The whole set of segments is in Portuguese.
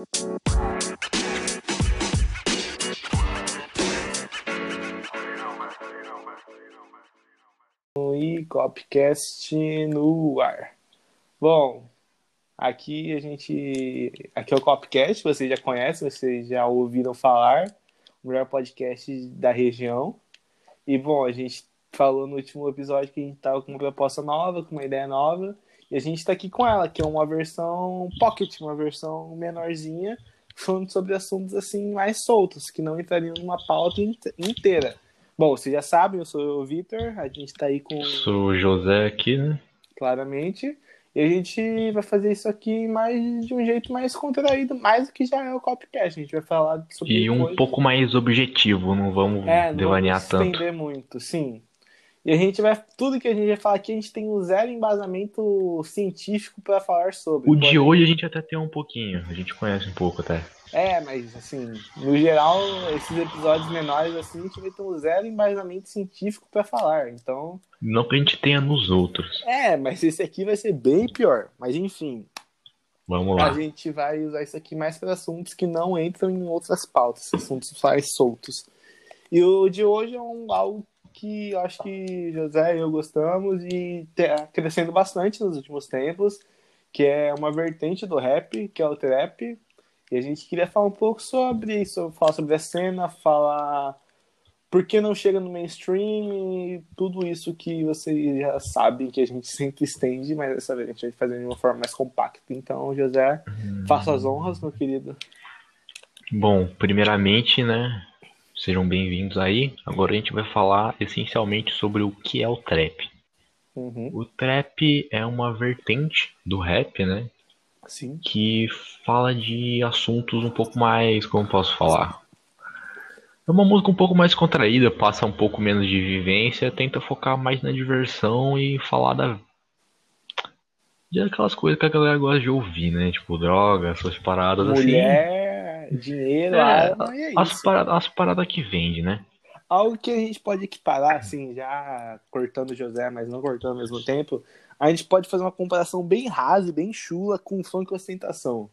E Copcast no ar. Bom, aqui a gente. Aqui é o Copcast, vocês já conhecem, vocês já ouviram falar. O melhor podcast da região. E bom, a gente falou no último episódio que a gente estava com uma proposta nova, com uma ideia nova. E a gente está aqui com ela, que é uma versão pocket, uma versão menorzinha, falando sobre assuntos assim mais soltos, que não entrariam numa pauta inteira. Bom, vocês já sabem, eu sou o Vitor, a gente está aí com. Sou o José aqui, né? Claramente. E a gente vai fazer isso aqui mais de um jeito mais contraído, mais do que já é o Copcast. A gente vai falar sobre. E um coisas... pouco mais objetivo, não vamos é, devanear não tanto. estender muito, sim. E a gente vai. Tudo que a gente vai falar aqui, a gente tem um zero embasamento científico para falar sobre. O de hoje a gente até tem um pouquinho, a gente conhece um pouco até. É, mas assim, no geral, esses episódios menores assim, a gente vai ter um zero embasamento científico para falar. Então. Não que a gente tenha nos outros. É, mas esse aqui vai ser bem pior. Mas enfim. Vamos lá. A gente vai usar isso aqui mais para assuntos que não entram em outras pautas, assuntos mais soltos. E o de hoje é um algo que acho que José e eu gostamos e tá crescendo bastante nos últimos tempos, que é uma vertente do rap, que é o trap. E a gente queria falar um pouco sobre isso, falar sobre a cena, falar por que não chega no mainstream e tudo isso que vocês já sabem que a gente sempre estende, mas dessa vez a gente vai fazer de uma forma mais compacta. Então, José, faça as honras, meu querido. Bom, primeiramente, né, Sejam bem-vindos aí. Agora a gente vai falar essencialmente sobre o que é o trap. Uhum. O trap é uma vertente do rap, né? Sim. Que fala de assuntos um pouco mais, como posso falar? É uma música um pouco mais contraída, passa um pouco menos de vivência, tenta focar mais na diversão e falar da de aquelas coisas que a galera gosta de ouvir, né? Tipo, droga, essas paradas Mulher, assim. Mulher, dinheiro, É, arma, e é as, isso. paradas, as paradas que vende, né? Algo que a gente pode equiparar, assim, já cortando o José, mas não cortando ao mesmo tempo, a gente pode fazer uma comparação bem rasa e bem chula com funk ostentação.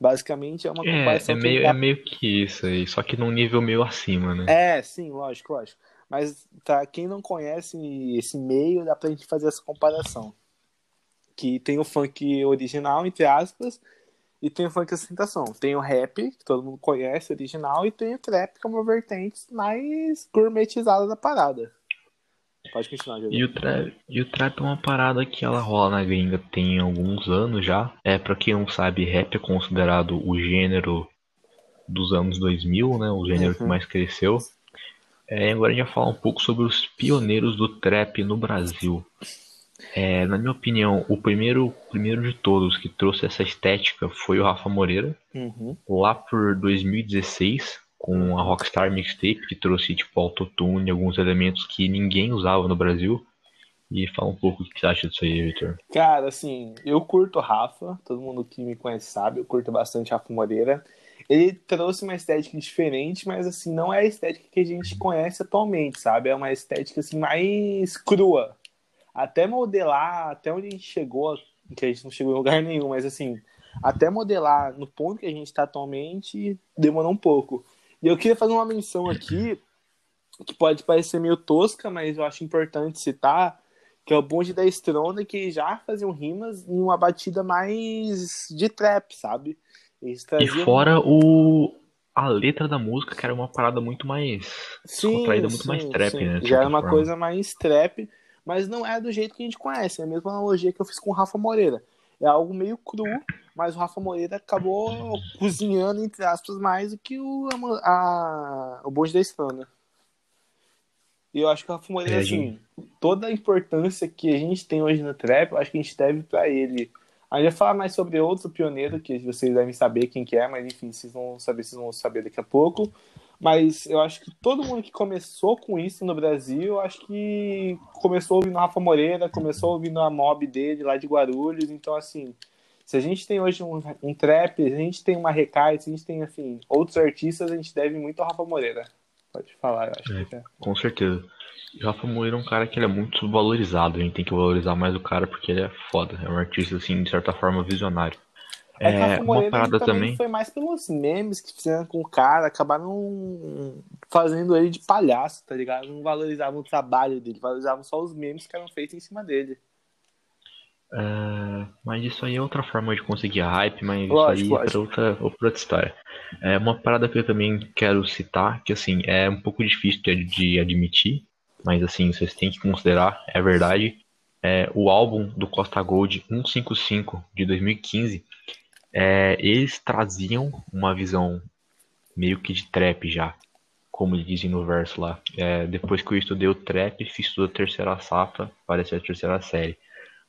Basicamente é uma É, comparação é que meio, dá- é meio que isso aí, só que num nível meio acima, né? É, sim, lógico, lógico. Mas pra quem não conhece esse meio, dá pra gente fazer essa comparação. Que tem o funk original, entre aspas, e tem o funk ostentação. Tem o rap, que todo mundo conhece, original, e tem o trap, que é uma vertente mais gourmetizada da parada. Pode continuar. E o, trap, e o trap é uma parada que ela rola na gringa tem alguns anos já. É, pra quem não sabe, rap é considerado o gênero dos anos 2000, né? O gênero que Uhum. mais cresceu. É, agora a gente vai falar um pouco sobre os pioneiros do trap no Brasil. É, na minha opinião, o primeiro, primeiro de todos que trouxe essa estética foi o Rafa Moreira, Uhum. lá por 2016, com a Rockstar Mixtape, que trouxe tipo autotune, alguns elementos que ninguém usava no Brasil. E fala um pouco o que você acha disso aí, Victor. Cara, assim, eu curto o Rafa, todo mundo que me conhece sabe, eu curto bastante Rafa Moreira. Ele trouxe uma estética diferente, mas assim, não é a estética que a gente conhece atualmente, sabe? É uma estética assim mais crua. Até modelar, até onde a gente chegou, que a gente não chegou em lugar nenhum, mas assim, até modelar no ponto que a gente está atualmente, demorou um pouco. E eu queria fazer uma menção aqui, que pode parecer meio tosca, mas eu acho importante citar, que é o bonde da Estronda, que já faziam rimas em uma batida mais de trap, sabe? E fora o a letra da música, que era uma parada muito mais descontraída, muito mais trap, sim. né? Já era uma forma. coisa mais trap, mas não é do jeito que a gente conhece. É a mesma analogia que eu fiz com o Rafa Moreira. É algo meio cru, mas o Rafa Moreira acabou cozinhando, entre aspas, mais do que o, a, o bonde da Estronda. E eu acho que o Rafa Moreira, É, assim, toda a importância que a gente tem hoje no trap, eu acho que a gente deve pra ele. A gente vai falar mais sobre outro pioneiro, que vocês devem saber quem que é, mas enfim, vocês vão saber, vocês vão saber daqui a pouco. Mas eu acho que todo mundo que começou com isso no Brasil, acho que começou ouvindo Rafa Moreira, começou ouvindo a mob dele lá de Guarulhos. Então, assim, se a gente tem hoje um, um trap, se a gente tem uma Recai, se a gente tem, assim, outros artistas, a gente deve muito ao Rafa Moreira. Pode falar, eu acho É. que é. Com certeza. E o Rafa Moreira é um cara que ele é muito valorizado. A gente tem que valorizar mais o cara porque ele é foda. É um artista, assim, de certa forma, visionário. É, É, Rafa uma Moreira parada também, também. foi mais pelos memes que fizeram com o cara, acabaram fazendo ele de palhaço, tá ligado? Não valorizavam o trabalho dele, valorizavam só os memes que eram feitos em cima dele. É, mas isso aí é outra forma de conseguir hype, mas Lógico, isso aí é lógico. outra, outra história. É uma parada que eu também quero citar, que assim, é um pouco difícil de, de admitir, mas assim, vocês têm que considerar, é verdade. É, o álbum do Costa Gold 155 de 2015, é, eles traziam uma visão meio que de trap já, como eles dizem no verso lá. É, depois que eu estudei o trap, fiz toda a terceira safra, parece a terceira série.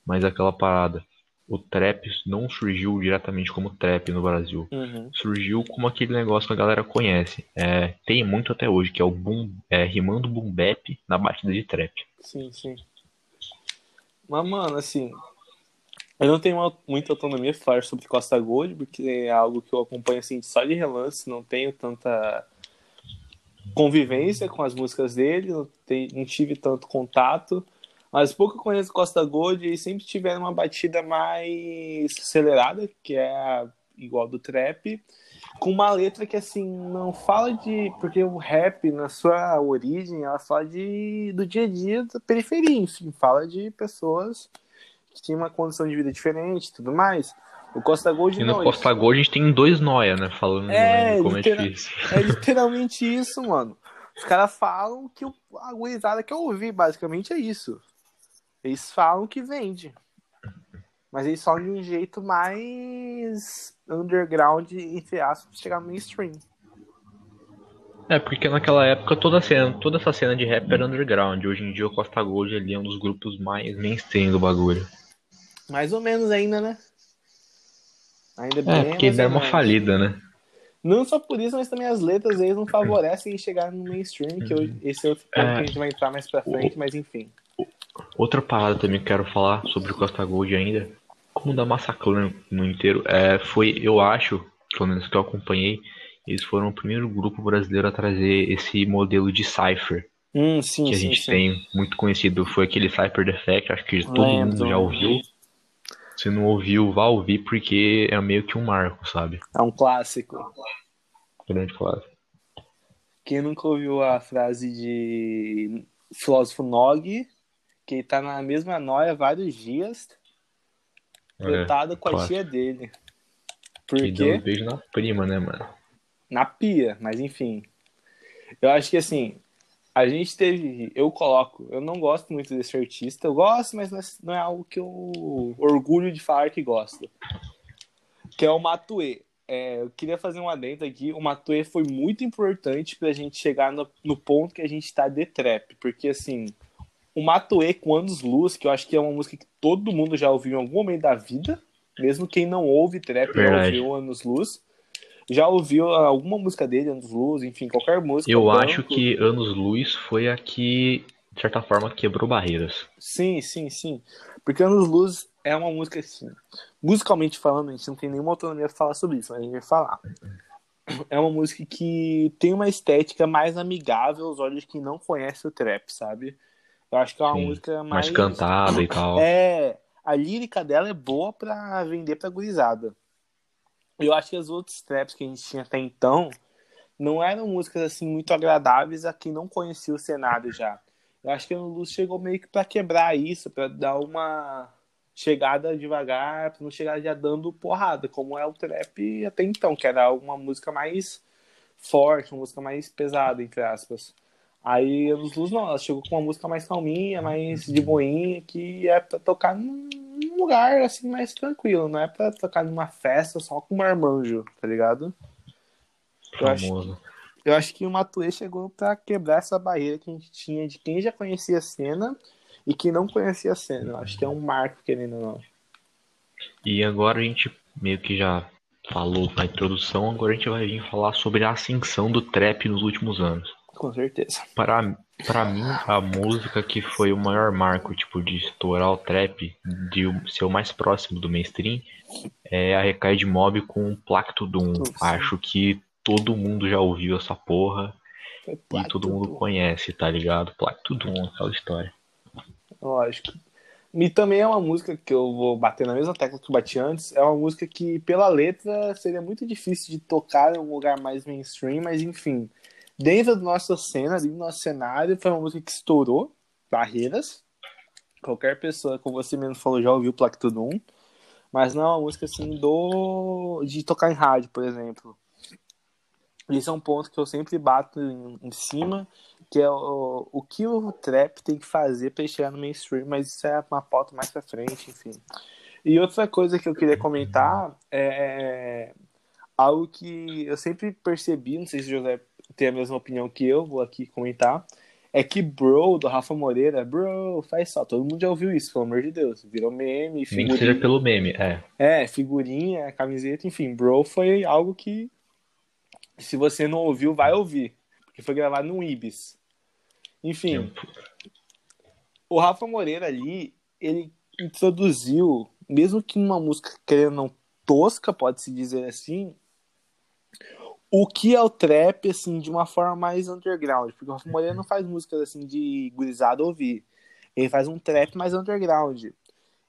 Mas aquela parada, o trap não surgiu diretamente como trap no Brasil. Uhum. Surgiu como aquele negócio que a galera conhece. É, tem muito até hoje, que é o boom, é, rimando boom bap na batida de trap. Sim, sim. Mas, mano, assim, eu não tenho uma- muita autonomia falar sobre Costa Gold, porque é algo que eu acompanho assim, só de relance, não tenho tanta convivência com as músicas dele, não, tem- não tive tanto contato. Mas pouco eu conheço Costa Gold e sempre tiveram uma batida mais acelerada, que é igual do trap, com uma letra que assim não fala de. Porque o rap, na sua origem, ela fala de, do dia a dia da periferia, enfim, fala de pessoas que tinham uma condição de vida diferente e tudo mais. O Costa Gold E no não. Costa Gold a gente tem dois noia, né? Falando É, como é litera- difícil. É literalmente isso, mano. Os caras falam que o- a gurizada quer ouvir, basicamente é isso. Eles falam que vende. Mas eles falam de um jeito mais underground, entre aspas, pra chegar no mainstream. É, porque naquela época toda cena, toda essa cena de rap era underground. Hoje em dia o Costa Gold ali é um dos grupos mais mainstream do bagulho. Mais ou menos ainda, né? Ainda É, bem. porque mais ou deram uma falida, né? Não só por isso, mas também as letras deles não favorecem chegar no mainstream, que eu- esse é outro ponto É. que a gente vai entrar mais pra frente, mas enfim. Outra parada também que eu quero falar sobre o Costa Gold ainda, como da Massacre no inteiro, é, foi, eu acho, pelo menos que eu acompanhei, eles foram o primeiro grupo brasileiro a trazer esse modelo de cipher Hum, sim, que a sim, gente sim. tem muito conhecido. Foi aquele Cypher Defect, acho que todo Lembro. mundo já ouviu. Se não ouviu, vá ouvir porque é meio que um marco, sabe? É um clássico. Grande classe. Quem nunca ouviu a frase de filósofo Nog, que ele tá na mesma noia vários dias, com a É, clássico. tia dele. Por Que deu um beijo na prima, né, mano? Na pia, mas enfim. Eu acho que assim, a gente teve. Eu coloco, eu não gosto muito desse artista. Eu gosto, mas não é- não é algo que eu orgulho de falar que gosto. Que é o Matue. É, eu queria fazer um adendo aqui. O Matue foi muito importante pra gente chegar no, no ponto que a gente tá de trap. Porque assim, o Matue com Anos Luz, que eu acho que é uma música que todo mundo já ouviu em algum momento da vida, mesmo quem não ouve trap já Verdade. ouviu Anos Luz. Já ouviu alguma música dele, Anos Luz, enfim, qualquer música. Eu Banco. acho que Anos Luz foi a que, de certa forma, quebrou barreiras. Sim, sim, sim. Porque Anos Luz é uma música assim. Musicalmente falando, a gente não tem nenhuma autonomia pra falar sobre isso, mas a gente vai falar. É uma música que tem uma estética mais amigável aos olhos de quem não conhece o trap, sabe? Eu acho que é uma Sim, música mais. Mais cantada e tal. É, a lírica dela é boa pra vender pra gurizada. Eu acho que as outras traps que a gente tinha até então não eram músicas assim muito agradáveis a quem não conhecia o cenário já. Eu acho que o Luz chegou meio que pra quebrar isso, pra dar uma chegada devagar, pra não chegar já dando porrada, como é o trap até então, que era uma música mais forte, uma música mais pesada, entre aspas. Aí Anos Luz não, ela chegou com uma música mais calminha, mais de boinha, que é pra tocar lugar assim mais tranquilo, não é pra tocar numa festa só com marmanjo, tá ligado? Eu acho, Famoso. eu acho que o Matuê chegou pra quebrar essa barreira que a gente tinha de quem já conhecia a cena e quem não conhecia a cena. Eu acho que é um marco, querendo ou não. E agora a gente meio que já falou na introdução, agora a gente vai vir falar sobre a ascensão do trap nos últimos anos. Com certeza. Para, para mim, a música que foi o maior marco, tipo, de estourar o trap, de ser o mais próximo do mainstream, é a Recai de Mob com Placto Doom. Sim. Acho que todo mundo já ouviu essa porra e todo mundo conhece, tá ligado? Placto Doom, aquela história. Lógico. E também é uma música que eu vou bater na mesma tecla que eu bati antes. É uma música que, pela letra, seria muito difícil de tocar em um lugar mais mainstream, mas enfim. Dentro da nossa cena, dentro do nosso cenário, foi uma música que estourou barreiras. Qualquer pessoa, como você mesmo falou, já ouviu Plaque Tudo Um. Mas não é uma música assim do. de tocar em rádio, por exemplo. Isso é um ponto que eu sempre bato em, em cima, que é o, o que o trap tem que fazer para chegar no mainstream, mas isso é uma pauta mais pra frente, enfim. E outra coisa que eu queria comentar é algo que eu sempre percebi, não sei se o José tem a mesma opinião que eu, vou aqui comentar, é que Bro, do Rafa Moreira, Bro, faz só. Todo mundo já ouviu isso, pelo amor de Deus. Virou meme, figurinha. Nem seja pelo meme, é. É, figurinha, camiseta, enfim. Bro foi algo que, se você não ouviu, vai ouvir. Porque foi gravado no Ibis. Enfim, o Rafa Moreira ali, ele introduziu, mesmo que numa música querendo não tosca, pode-se dizer assim, o que é o trap, assim, de uma forma mais underground. Porque o Rafa Moreira não faz músicas, assim, de gurizada ouvir. Ele faz um trap mais underground. E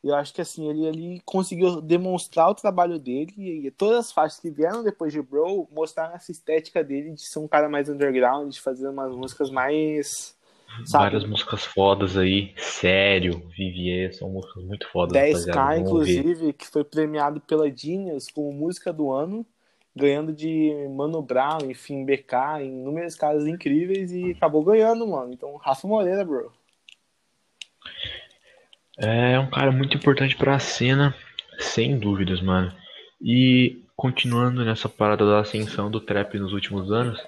eu acho que, assim, ele, ele conseguiu demonstrar o trabalho dele e todas as faixas que vieram depois de Bro mostraram essa estética dele de ser um cara mais underground, de fazer umas músicas mais... Sabe? Várias músicas fodas aí, sério, Vivier, são músicas muito fodas. 10K, inclusive, que foi premiado pela Genius como música do ano ganhando de Mano Brown, enfim, BK, em inúmeros casos incríveis e acabou ganhando, mano. Então, Rafa Moreira, bro. É um cara muito importante para a cena, sem dúvidas, mano. E continuando nessa parada da ascensão do trap nos últimos anos,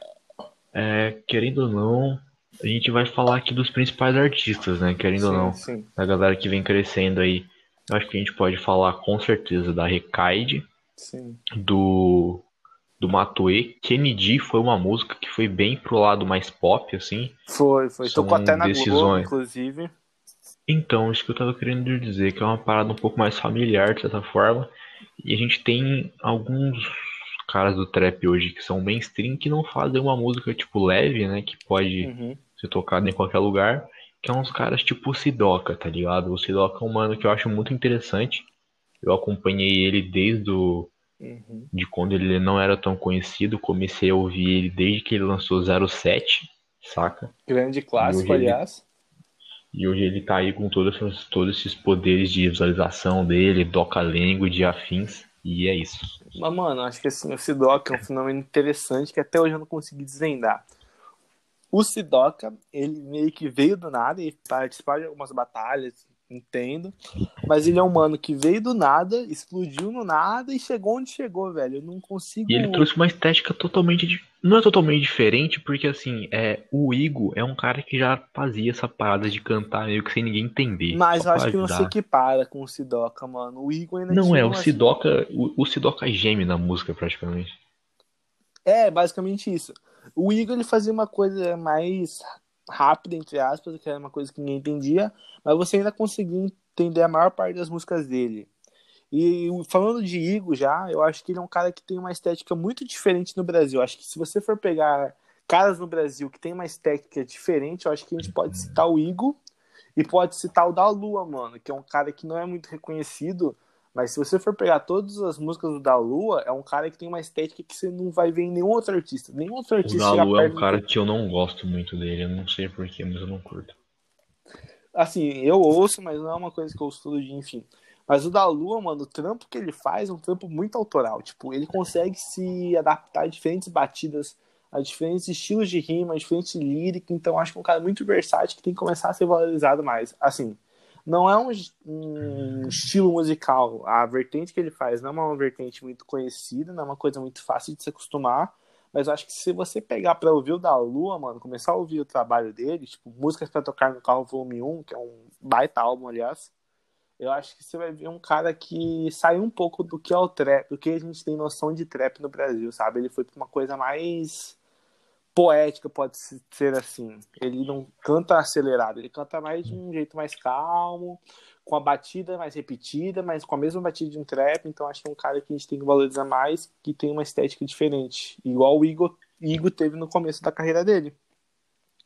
é, querendo ou não, a gente vai falar aqui dos principais artistas, né? Querendo sim, ou não, sim. da galera que vem crescendo aí. Eu acho que a gente pode falar com certeza da Recaide, Sim. do do Matue. Kennedy foi uma música que foi bem pro lado mais pop, assim. Foi, foi. São Tocou até na decisões. Globo, inclusive. Então, isso que eu tava querendo dizer, que é uma parada um pouco mais familiar, de certa forma. E a gente tem alguns caras do trap hoje que são mainstream que não fazem uma música, tipo, leve, né? Que pode uhum. ser tocada em qualquer lugar. Que é uns caras tipo o Sidoca, tá ligado? O Sidoca é um mano que eu acho muito interessante. Eu acompanhei ele desde o Uhum. De quando ele não era tão conhecido, comecei a ouvir ele desde que ele lançou 07, saca? Grande clássico, aliás. Ele, e hoje ele tá aí com todos, todos esses poderes de visualização dele, Doca Language e afins, e é isso. Mas, mano, acho que assim, o Sidoca é um fenômeno interessante que até hoje eu não consegui desvendar. O Sidoca, ele meio que veio do nada e participar de algumas batalhas, entendo. Mas ele é um mano que veio do nada, explodiu no nada e chegou onde chegou, velho. Eu não consigo. E ele trouxe uma estética totalmente. Não é totalmente diferente, porque assim, é, o Igo é um cara que já fazia essa parada de cantar meio que sem ninguém entender. Mas eu acho que não se equipara com o Sidoca, mano. O Igo ainda Não, é, o Sidoca. O, o Sidoca geme na música, praticamente. É, basicamente isso. O Igor ele fazia uma coisa mais rápida, entre aspas, que era uma coisa que ninguém entendia, mas você ainda conseguia entender a maior parte das músicas dele. E falando de Igor já, eu acho que ele é um cara que tem uma estética muito diferente no Brasil. Eu acho que se você for pegar caras no Brasil que tem uma estética diferente, eu acho que a gente pode citar o Igor e pode citar o da Lua, mano, que é um cara que não é muito reconhecido, mas se você for pegar todas as músicas do Da Lua, é um cara que tem uma estética que você não vai ver em nenhum outro artista. Nenhum outro artista. O Da Lua é um cara que eu não gosto muito dele. Eu não sei porquê, mas eu não curto. Assim, eu ouço, mas não é uma coisa que eu ouço todo dia, enfim. Mas o da Lua, mano, o trampo que ele faz é um trampo muito autoral. Tipo, ele consegue se adaptar a diferentes batidas, a diferentes estilos de rima, a diferentes lírica. Então, acho que é um cara muito versátil que tem que começar a ser valorizado mais. Assim, não é um, um, estilo musical. A vertente que ele faz não é uma vertente muito conhecida, não é uma coisa muito fácil de se acostumar. Mas acho que se você pegar pra ouvir o da Lua, mano, começar a ouvir o trabalho dele, tipo, músicas para tocar no carro volume 1, que é um baita álbum, aliás, eu acho que você vai ver um cara que sai um pouco do que é o trap, do que a gente tem noção de trap no Brasil, sabe? Ele foi pra uma coisa mais poética, pode ser assim. Ele não canta acelerado, ele canta mais de um jeito mais calmo, com a batida mais repetida, mas com a mesma batida de um trap. Então acho que é um cara que a gente tem que valorizar mais, que tem uma estética diferente. Igual o Igor, Igor teve no começo da carreira dele.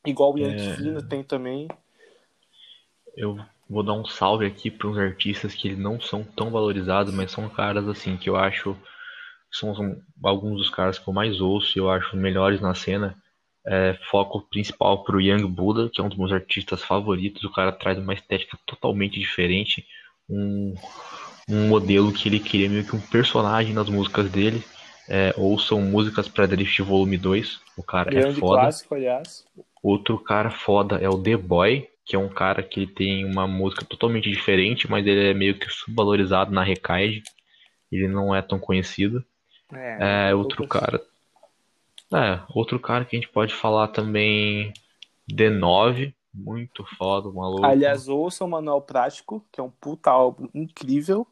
Igual o Yankee é... Tem também. Eu vou dar um salve aqui para uns artistas que não são tão valorizados, mas são caras assim que eu acho são alguns dos caras que eu mais ouço e eu acho melhores na cena. É, foco principal pro Young Buddha, que é um dos meus artistas favoritos. O cara traz uma estética totalmente diferente, um, um modelo que ele queria meio que um personagem nas músicas dele. É, ouçam músicas para Drift Volume 2. O cara é Grande é foda. clássico, aliás. Outro cara foda é o The Boy, que é um cara que tem uma música totalmente diferente, mas ele é meio que subvalorizado na Recaide. Ele não é tão conhecido. É, é outro cara. É, outro cara que a gente pode falar também. D9, muito foda, maluco. Aliás, ouça o Manual Prático, que é um puta álbum incrível.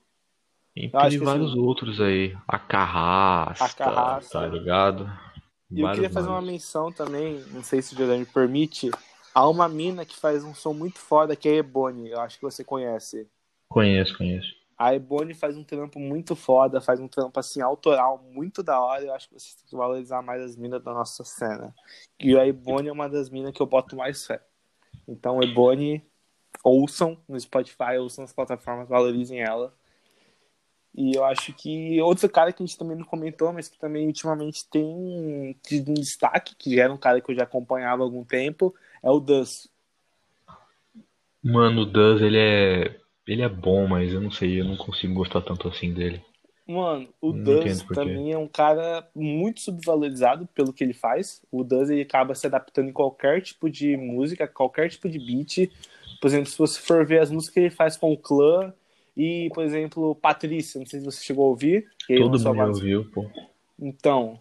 E tem vários esse... outros aí. A Carrasta, a Carrasta. tá ligado? E eu queria fazer uma menção também, não sei se o Jordan me permite, Há uma mina que faz um som muito foda, que é a Ebony. Eu acho que você conhece. Conheço, conheço. A Ebony faz um trampo muito foda, faz um trampo assim, autoral, muito da hora. Eu acho que vocês têm que valorizar mais as minas da nossa cena. E a Ebony é uma das minas que eu boto mais fé. Então, Ebony, ouçam no Spotify, ouçam nas plataformas, valorizem ela. E eu acho que outro cara que a gente também não comentou, mas que também ultimamente tem um destaque, que era um cara que eu já acompanhava há algum tempo, é o Dus. Mano, o Dus, ele é. Ele é bom, mas eu não sei, eu não consigo gostar tanto assim dele. Mano, o Dus também é um cara muito subvalorizado pelo que ele faz. O Dus ele acaba se adaptando em qualquer tipo de música, qualquer tipo de beat. Por exemplo, se você for ver as músicas que ele faz com o clã e, por exemplo, Patrícia, não sei se você chegou a ouvir. Todo mundo ouviu, pô. Então,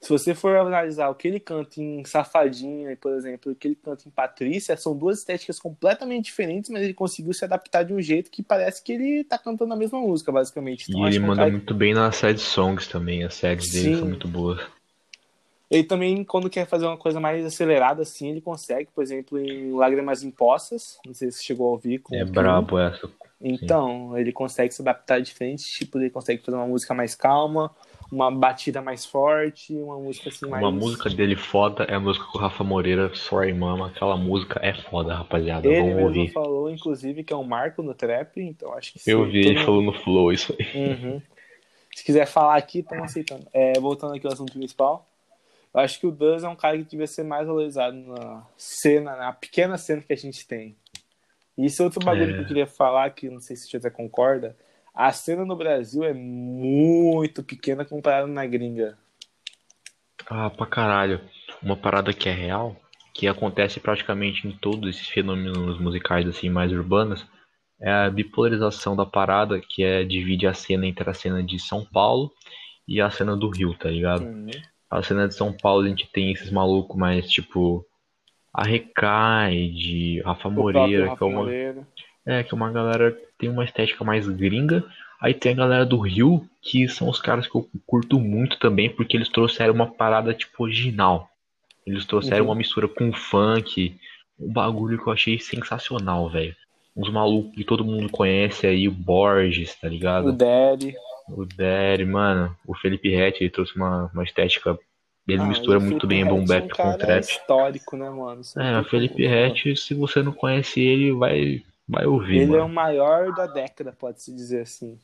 se você for analisar o que ele canta em Safadinha, por exemplo, o que ele canta em Patrícia, são duas estéticas completamente diferentes, mas ele conseguiu se adaptar de um jeito que parece que ele tá cantando a mesma música, basicamente. Então, e ele manda cara... muito bem nas sad songs também, as sads dele são muito boas. Ele também, quando quer fazer uma coisa mais acelerada, assim, ele consegue, por exemplo, em Lágrimas Impostas, não sei se chegou a ouvir. é brabo essa. Então, Sim. ele consegue se adaptar a diferentes tipos, ele consegue fazer uma música mais calma, uma batida mais forte, uma música assim mais. Uma música dele foda é a música com o Rafa Moreira, Sorry Mama. Aquela música é foda, rapaziada. Ele Vamos ouvir. falou, inclusive, que é um marco no trap, então acho que Eu vi ele falou no Flow isso aí. Uhum. Se quiser falar aqui, estamos aceitando. É, voltando aqui ao assunto principal. Eu acho que o Duz é um cara que devia ser mais valorizado na cena, na pequena cena que a gente tem. E esse outro bagulho é. que eu queria falar, que não sei se você concorda, a cena no Brasil é muito pequena comparada na gringa. Ah, pra caralho. Uma parada que é real, que acontece praticamente em todos esses fenômenos musicais assim mais urbanos, é a bipolarização da parada, que é divide a cena entre a cena de São Paulo e a cena do Rio, tá ligado? Uhum. A cena de São Paulo a gente tem esses malucos mais tipo a Recaide, Rafa Moreira, Rafa que é uma Moreira. É, que uma galera tem uma estética mais gringa. Aí tem a galera do Rio, que são os caras que eu curto muito também, porque eles trouxeram uma parada tipo original. Eles trouxeram uhum. uma mistura com funk, um bagulho que eu achei sensacional, velho. Uns malucos que todo mundo conhece aí, o Borges, tá ligado? O Daddy. O Daddy, mano. O Felipe Rett, ele trouxe uma, uma estética ele ah, mistura muito bem boom bap é um com trap. histórico, né, mano? Você é, o Felipe Rett, se você não conhece ele, vai Vai ouvir. Ele mano. é o maior da década, pode-se dizer assim.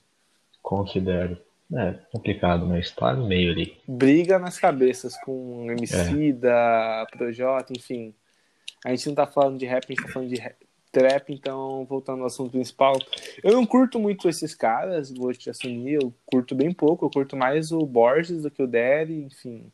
Considero. É complicado, mas tá no meio ali. Briga nas cabeças com MC é. da Projota, enfim. A gente não tá falando de rap, a gente tá falando de rap, trap, então voltando ao assunto principal. Eu não curto muito esses caras, vou te assumir, eu curto bem pouco, eu curto mais o Borges do que o Daddy, enfim.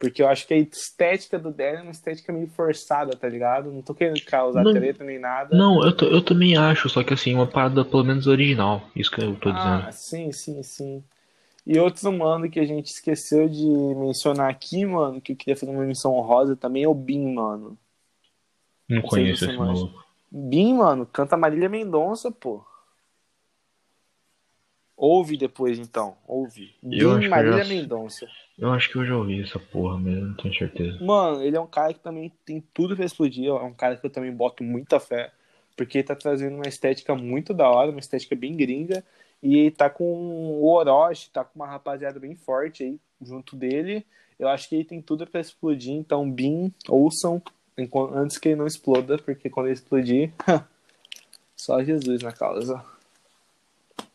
Porque eu acho que a estética do Danny é uma estética meio forçada, tá ligado? Não tô querendo causar não, treta nem nada. Não, eu, eu também acho, só que assim, uma parada pelo menos original. Isso que eu tô dizendo. Ah, sim, sim, sim. E outro mano que a gente esqueceu de mencionar aqui, mano, que eu queria fazer uma menção honrosa também é o Bin, mano. Não, não conheço esse maluco. Bin, mano, canta Marília Mendonça, pô. Ouve depois, então. Ouve. Bin Marília já... Mendonça. Eu acho que eu já ouvi essa porra mesmo, não tenho certeza. Mano, ele é um cara que também tem tudo pra explodir. É um cara que eu também boto muita fé. Porque ele tá trazendo uma estética muito da hora, uma estética bem gringa. E ele tá com o Orochi, tá com uma rapaziada bem forte aí junto dele. Eu acho que ele tem tudo para explodir. Então, Bin, ouçam antes que ele não exploda, porque quando ele explodir, Só Jesus na causa.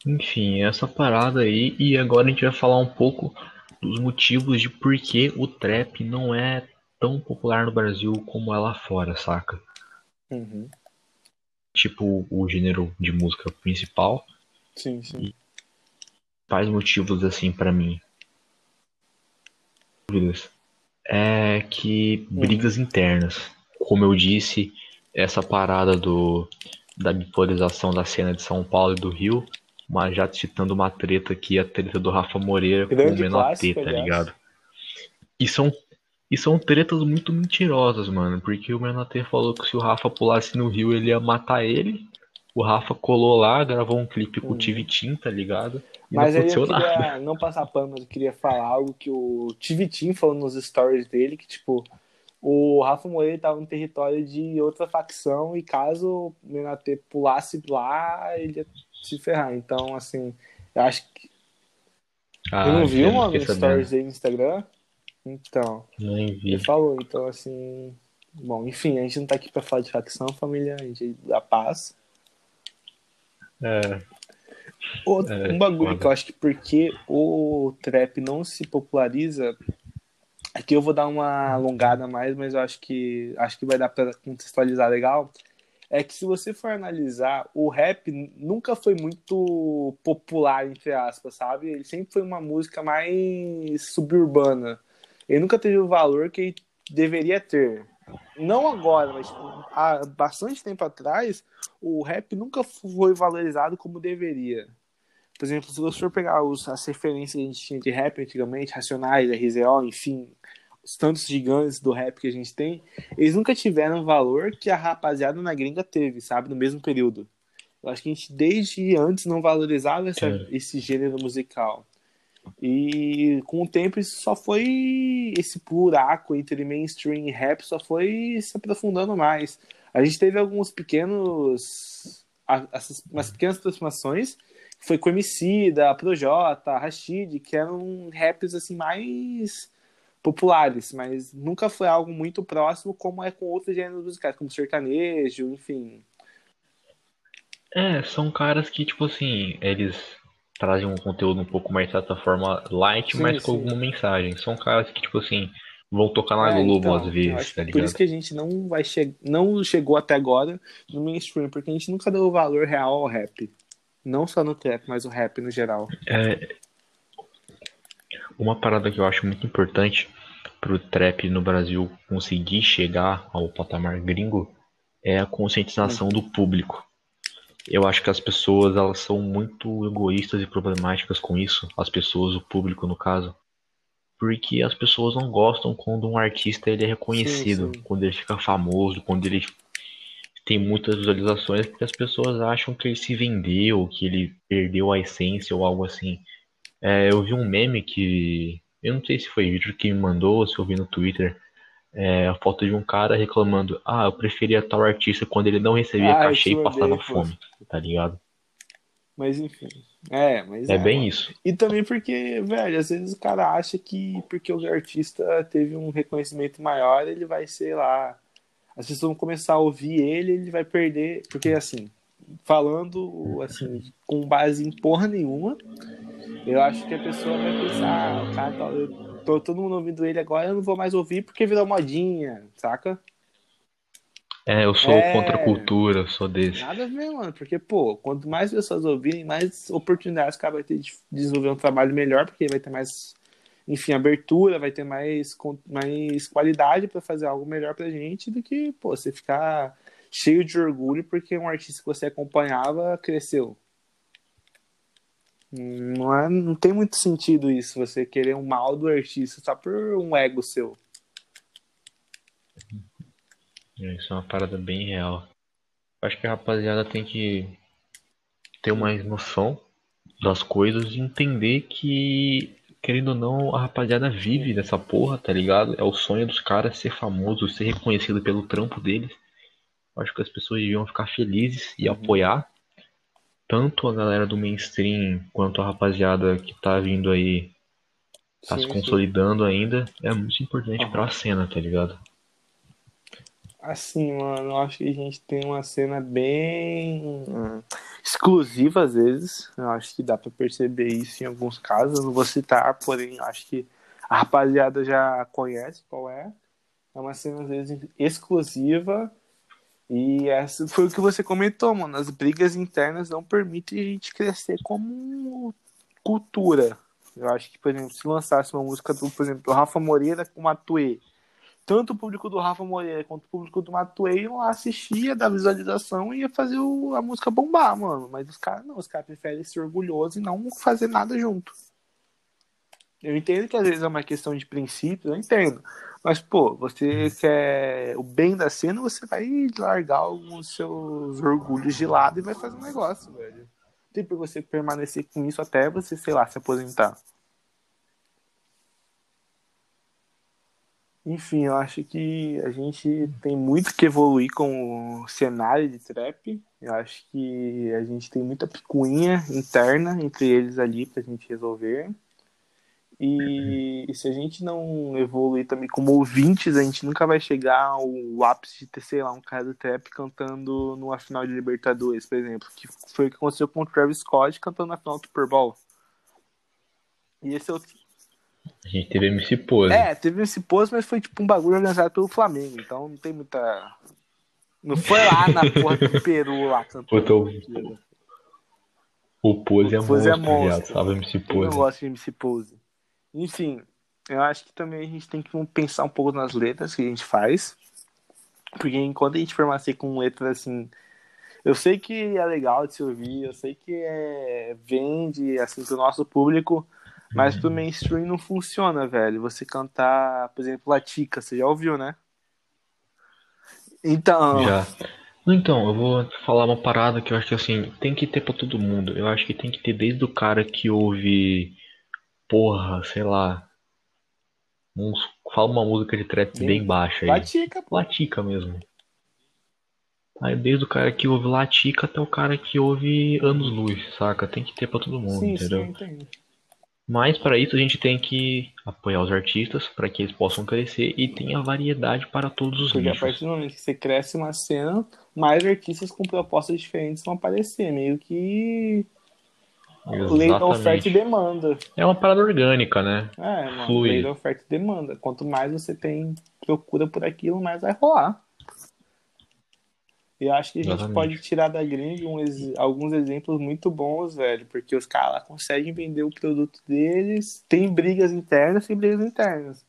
Enfim, essa parada aí. E agora a gente vai falar um pouco dos motivos de por que o trap não é tão popular no Brasil como é lá fora, saca? Uhum. Tipo, o gênero de música principal. Sim, sim. Faz motivos assim para mim. É que brigas internas. Como eu disse, essa parada do da bipolarização da cena de São Paulo e do Rio, mas já citando uma treta aqui, a treta do Rafa Moreira Grande com o T, tá ligado? E são, e são tretas muito mentirosas, mano, porque o Menor T falou que se o Rafa pulasse no Rio ele ia matar ele. O Rafa colou lá, gravou um clipe com o Uhum. Tivitim, tá ligado? E Mas não aí eu queria nada. não passar pano, mas eu queria falar algo que o Tivitim falou nos stories dele, que tipo, o Rafa Moreira estava no território de outra facção e caso o Menatê pulasse lá, ele ia se ferrar. Então, assim, eu acho que. Ah, eu não vi uma stories dele no Instagram. Então, Nem vi. ele falou, então assim. Bom, enfim, a gente não tá aqui pra falar de facção, família, a gente da paz. É, Outro, É, um bagulho foda. que eu acho que porque o trap não se populariza, aqui eu vou dar uma alongada mais, mas eu acho que acho que vai dar pra contextualizar legal. É que se você for analisar, o rap nunca foi muito popular, entre aspas, sabe? Ele sempre foi uma música mais suburbana. Ele nunca teve o valor que deveria ter. Não agora, mas tipo, há bastante tempo atrás, o rap nunca foi valorizado como deveria. Por exemplo, se você for pegar os, as referências que a gente tinha de rap antigamente, Racionais, RZO, enfim, tantos gigantes do rap que a gente tem, eles nunca tiveram o valor que a rapaziada na gringa teve, sabe, no mesmo período. Eu acho que a gente desde antes não valorizava essa, É. esse gênero musical. E com o tempo isso só foi esse buraco entre mainstream e rap só foi se aprofundando mais. A gente teve alguns pequenos umas pequenas transformações foi com o Emicida, Projota, Rashid, que eram raps assim mais populares, mas nunca foi algo muito próximo como é com outros gêneros musicais, como sertanejo, enfim. É, são caras que, tipo assim, eles trazem um conteúdo um pouco mais, de certa forma, light, Sim, mas com sim. alguma mensagem. São caras que, tipo assim, vão tocar na É, Globo então, às vezes, tá que Por ligado? isso que a gente não vai che não chegou até agora no mainstream, porque a gente nunca deu o valor real ao rap. Não só no trap, mas o rap no geral. É, uma parada que eu acho muito importante pro trap no Brasil conseguir chegar ao patamar gringo é a conscientização do público. Eu acho que as pessoas elas são muito egoístas e problemáticas com isso, as pessoas, o público no caso, porque as pessoas não gostam quando um artista ele é reconhecido, Sim, sim. quando ele fica famoso, quando ele tem muitas visualizações, porque as pessoas acham que ele se vendeu, que ele perdeu a essência ou algo assim. É, eu vi um meme que. Eu não sei se foi o Victor que me mandou ou se eu vi no Twitter. É, a foto de um cara reclamando: Ah, eu preferia tal artista quando ele não recebia Ah, cachê e passava odeio, pô. fome, tá ligado? Mas enfim. É, mas É bem mano. isso. E também porque, velho, às vezes o cara acha que porque o artista teve um reconhecimento maior, ele vai, sei lá. As pessoas vão começar a ouvir ele, ele vai perder. Porque, assim, falando assim, com base em porra nenhuma, eu acho que a pessoa vai pensar, ah, o cara tá, eu tô todo mundo ouvindo ele agora, eu não vou mais ouvir porque virou modinha, saca? É, eu sou É. contra a cultura, eu sou desse. Nada a ver, mano, porque, pô, quanto mais pessoas ouvirem, mais oportunidades o cara vai ter de desenvolver um trabalho melhor, porque vai ter mais, enfim, abertura, vai ter mais, mais qualidade pra fazer algo melhor pra gente do que, pô, você ficar cheio de orgulho porque um artista que você acompanhava cresceu. Não, é, não tem muito sentido isso, você querer um mal do artista só por um ego seu. Isso é uma parada bem real. Acho que a rapaziada tem que ter mais noção das coisas e entender que, querendo ou não, a rapaziada vive dessa porra, tá ligado? É o sonho dos caras ser famoso, ser reconhecido pelo trampo deles. Acho que as pessoas deviam ficar felizes e Uhum. apoiar tanto a galera do mainstream quanto a rapaziada que tá vindo aí, tá se Sim, sim. consolidando ainda. É muito importante Aham. pra cena, tá ligado? Assim, mano, eu acho que a gente tem uma cena bem hum, exclusiva às vezes. Eu acho que dá pra perceber isso em alguns casos. Eu não vou citar, porém, acho que a rapaziada já conhece qual é. É uma cena às vezes exclusiva. E essa foi o que você comentou, mano. As brigas internas não permitem a gente crescer como cultura. Eu acho que, por exemplo, se lançasse uma música do, por exemplo, do Rafa Moreira com Matuê tanto o público do Rafa Moreira quanto o público do Matuei iam lá assistir, visualização e ia fazer o, a música bombar, mano. Mas os caras não, os caras preferem ser orgulhosos e não fazer nada junto. Eu entendo que às vezes é uma questão de princípio, eu entendo. Mas, pô, você quer o bem da cena, você vai largar alguns seus orgulhos de lado e vai fazer um negócio, velho. Tem por você permanecer com isso até você, sei lá, se aposentar. Enfim, eu acho que a gente tem muito que evoluir com o cenário de trap. Eu acho que a gente tem muita picuinha interna entre eles ali pra gente resolver. E, e se a gente não evoluir também como ouvintes, a gente nunca vai chegar ao ápice de ter, sei lá, um cara do trap cantando numa final de Libertadores, por exemplo. Que foi o que aconteceu com o Travis Scott cantando na final do Super Bowl. E esse é outro a gente teve MC Pose. É, teve MC Pose, mas foi tipo um bagulho organizado pelo Flamengo, então não tem muita. Não foi lá na porra do Peru lá cantando. O Pose, o é, Pose monstro, é monstro, sabe MC Pose. Eu não gosto de MC Pose. Enfim, eu acho que também a gente tem que pensar um pouco nas letras que a gente faz. Porque enquanto a gente permanecer com letras assim. Eu sei que é legal de se ouvir, eu sei que é, vende assim pro nosso público, mas pro mainstream não funciona, velho. Você cantar, por exemplo, Latica, você já ouviu, né? Então. Já. Então, eu vou falar uma parada que eu acho que assim, tem que ter pra todo mundo. Eu acho que tem que ter desde o cara que ouve. Porra, sei lá. Uns, fala uma música de trap bem, bem baixa aí. Latica, pô. Latica mesmo. Aí desde o cara que ouve Latica até o cara que ouve Anos Luz, saca? Tem que ter pra todo mundo, sim, entendeu? Sim. Mas para isso a gente tem que apoiar os artistas para que eles possam crescer e tenha variedade para todos os Porque nichos. a partir do momento que você cresce uma cena, mais artistas com propostas diferentes vão aparecer, meio que Exatamente. lei da oferta e demanda. É uma parada orgânica, né? É, uma lei da oferta e demanda. Quanto mais você tem procura por aquilo, mais vai rolar. Eu acho que a gente Exatamente. pode tirar da gringa um, alguns exemplos muito bons, velho, porque os caras conseguem vender o produto deles, tem brigas internas, tem brigas internas.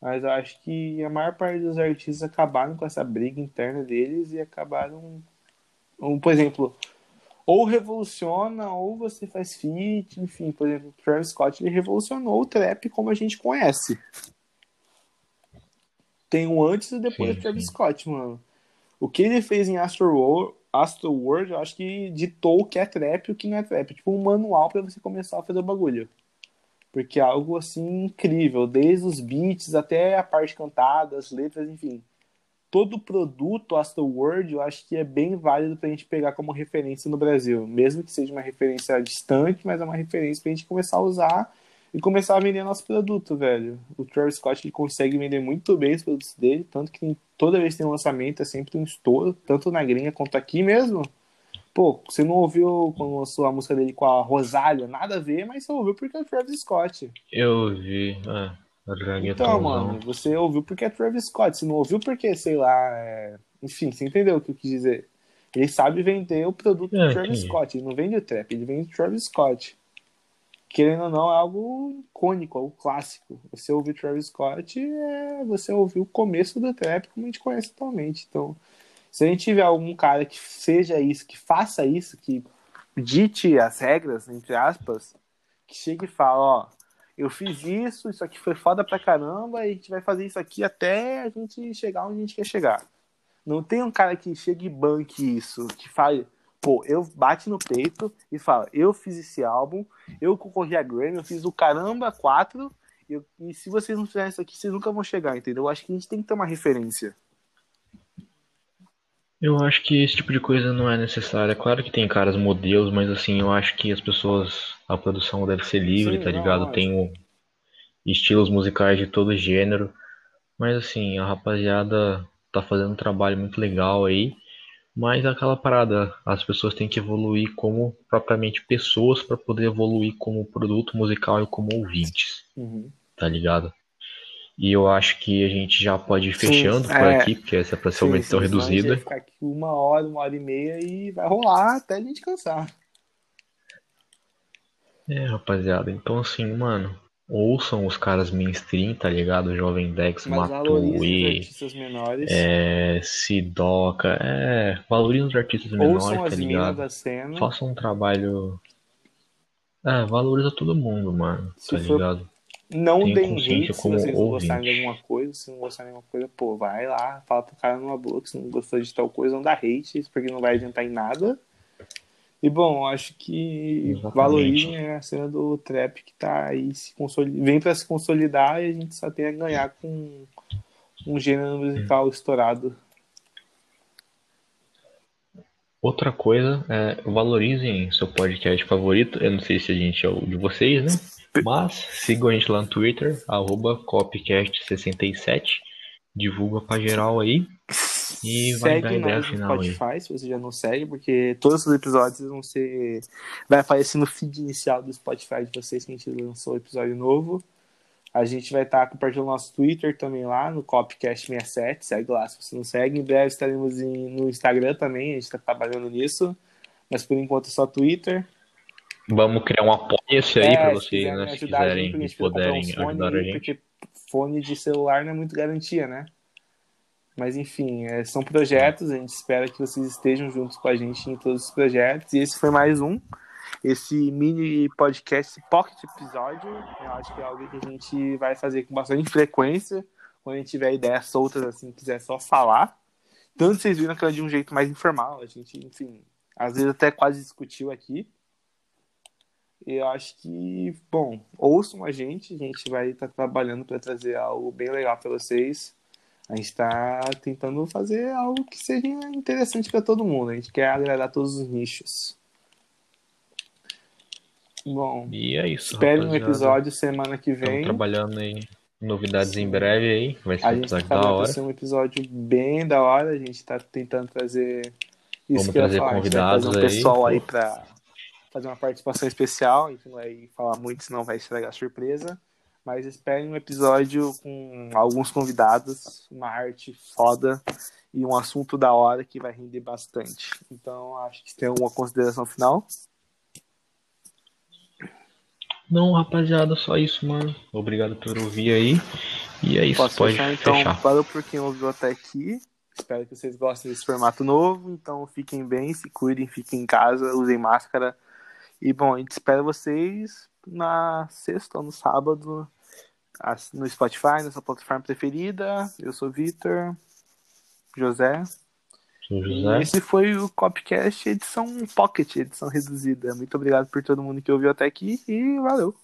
Mas eu acho que a maior parte dos artistas acabaram com essa briga interna deles e acabaram, um, por exemplo, ou revoluciona, ou você faz feat, enfim, por exemplo, o Travis Scott ele revolucionou o trap como a gente conhece. Tem um antes e depois sim, do Travis sim. Scott, mano. O que ele fez em Astro World, Astro World, eu acho que ditou o que é trap e o que não é trap. Tipo um manual para você começar a fazer o bagulho. Porque é algo assim incrível, desde os beats até a parte cantada, as letras, enfim. Todo produto Astro World eu acho que é bem válido pra gente pegar como referência no Brasil. Mesmo que seja uma referência distante, mas é uma referência pra gente começar a usar e começar a vender nosso produto, velho. O Travis Scott ele consegue vender muito bem os produtos dele, tanto que toda vez que tem um lançamento é sempre um estouro, tanto na gringa quanto aqui mesmo. Pô, você não ouviu quando lançou a música dele com a Rosália? Nada a ver, mas você ouviu porque é o Travis Scott. Eu ouvi, é. Então, mano, você ouviu porque é Travis Scott, você não ouviu porque, sei lá, é... enfim, você entendeu o que eu quis dizer. Ele sabe vender o produto é, do Travis Scott, ele não vende o trap, ele vende o Travis Scott querendo ou não, é algo icônico, algo clássico. Você ouvir Travis Scott é você ouvir o começo do trap como a gente conhece atualmente. Então, se a gente tiver algum cara que seja isso, que faça isso, que dite as regras, entre aspas, que chegue e fala, ó, eu fiz isso, isso aqui foi foda pra caramba, e a gente vai fazer isso aqui até a gente chegar onde a gente quer chegar. Não tem um cara que chegue e banque isso, que fale, pô, eu bate no peito e fala, eu fiz esse álbum, eu concorri a Grammy, eu fiz o Caramba 4, e, e se vocês não fizerem isso aqui, vocês nunca vão chegar, entendeu? Eu acho que a gente tem que ter uma referência. Eu acho que esse tipo de coisa não é necessário. É claro que tem caras modelos, mas assim, eu acho que as pessoas, a produção deve ser livre, Sim, tá ligado? Não, tem estilos musicais de todo gênero. Mas assim, a rapaziada tá fazendo um trabalho muito legal aí. Mas aquela parada, as pessoas têm que evoluir como propriamente pessoas para poder evoluir como produto musical e como ouvintes. Uhum. Tá ligado? E eu acho que a gente já pode ir fechando sim, por é, aqui, porque essa é pra ser uma edição reduzida. Vai ficar aqui uma hora, uma hora e meia e vai rolar até a gente cansar. É, rapaziada. Então, assim, mano, ouçam os caras mainstream, tá ligado? Jovem Dex, Matue, é, Sidoca, é, valorizem os artistas menores, tá ligado? Da cena. Façam um trabalho. É, valoriza todo mundo, mano, se tá ligado? Não deem hate se vocês não gostarem de alguma coisa. Se não gostarem de alguma coisa, pô, vai lá, fala pro cara numa boa que se não gostou de tal coisa, não dá hate, porque não vai adiantar em nada. E bom, acho que Exatamente. valorizem a cena do trap que tá aí se consolidar, vem para se consolidar e a gente só tem a ganhar com um gênero musical estourado. Outra coisa é valorizem seu podcast favorito. Eu não sei se a gente é o de vocês, né? Mas sigam a gente lá no Twitter, arroba copcast67. Divulga pra geral aí. E vai dar ideia final no Spotify, aí. se você já não segue, porque todos os episódios vão ser. Vai aparecer no feed inicial do Spotify de vocês que a gente lançou o episódio novo. A gente vai estar compartilhando nosso Twitter também lá, no Copcast67. Segue lá se você não segue. Em breve estaremos em, no Instagram também, a gente está trabalhando nisso. Mas por enquanto é só Twitter. Vamos criar um apoia-se aí é, para vocês, né? Se quiserem e puderem um ajudar a gente. Porque fone de celular não é muito garantia, né? Mas enfim, é, são projetos, a gente espera que vocês estejam juntos com a gente em todos os projetos. E esse foi mais um. Esse mini podcast, pocket episódio, eu acho que é algo que a gente vai fazer com bastante frequência. Quando a gente tiver ideias soltas, assim, quiser só falar. Tanto vocês viram que é de um jeito mais informal. A gente, enfim, às vezes até quase discutiu aqui. Eu acho que, bom, ouçam a gente, a gente vai estar tá trabalhando para trazer algo bem legal para vocês. A gente está tentando fazer algo que seja interessante para todo mundo. A gente quer agradar todos os nichos. Bom, e é isso. Espere um episódio semana que vem. Estamos trabalhando em novidades Sim. em breve aí. Vai ser um episódio da hora. Vai ser um episódio bem da hora. A gente está tentando trazer isso Vamos trazer convidados um aí. pessoal aí para fazer uma participação especial. A gente não vai falar muito, senão vai estragar a surpresa. Mas esperem um episódio com alguns convidados, uma arte foda e um assunto da hora que vai render bastante. Então, acho que tem alguma consideração final. Não, rapaziada, só isso, mano. Obrigado por ouvir aí. E é isso, Posso pode fechar, então, fechar. Valeu por quem ouviu até aqui. Espero que vocês gostem desse formato novo. Então, fiquem bem, se cuidem, fiquem em casa, usem máscara. E, bom, a gente espera vocês na sexta ou no sábado no Spotify, na sua plataforma preferida. Eu sou Vitor, José. Sou José. E esse foi o Copcast edição Pocket, edição reduzida. Muito obrigado por todo mundo que ouviu até aqui e valeu!